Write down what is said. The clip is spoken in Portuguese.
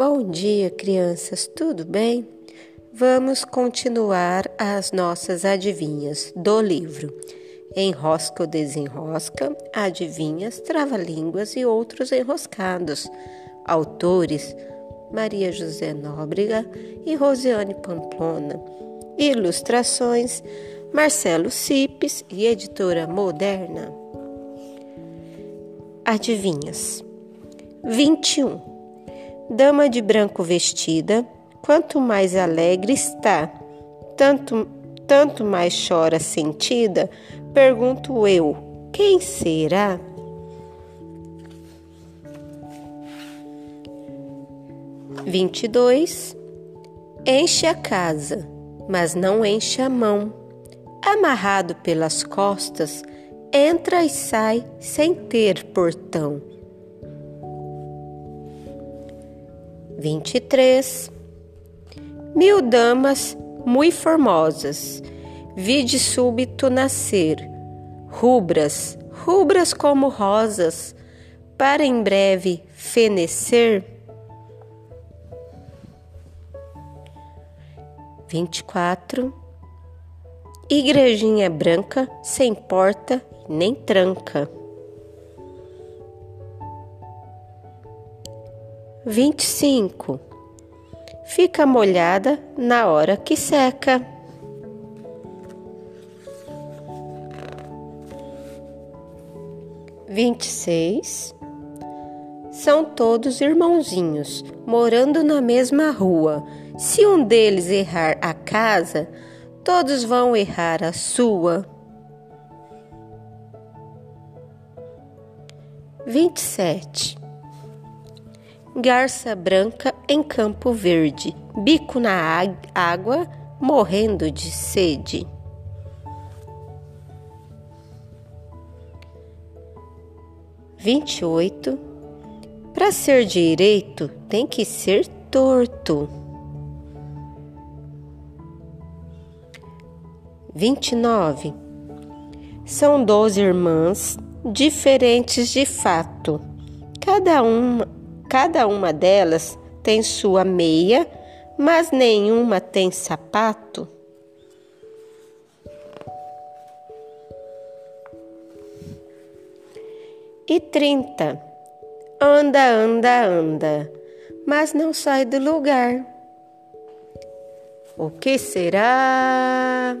Bom dia, crianças, tudo bem? Vamos continuar as nossas adivinhas do livro Enrosca ou Desenrosca, Adivinhas, Trava-Línguas e Outros Enroscados. Autores Maria José Nóbrega e Rosiane Pamplona. Ilustrações Marcelo Cipes e Editora Moderna. Adivinhas 21 Dama de branco vestida, quanto mais alegre está, tanto, tanto mais chora sentida, pergunto eu, quem será? Vinte e dois. Enche a casa, mas não enche a mão. Amarrado pelas costas, entra e sai sem ter portão. 23. Mil damas muito formosas, vi de súbito nascer, rubras, rubras como rosas, para em breve fenecer. 24. Igrejinha branca, sem porta nem tranca. 25. Fica molhada na hora que seca. Vinte e seis. São todos irmãozinhos, morando na mesma rua. Se um deles errar a casa, todos vão errar a sua. Vinte e sete garça branca em campo verde, bico na água, morrendo de sede. Vinte e oito. Para ser direito tem que ser torto. Vinte e nove. São doze irmãs diferentes de fato, cada uma Cada uma delas tem sua meia, mas nenhuma tem sapato. E trinta. Anda, anda, anda, mas não sai do lugar. O que será?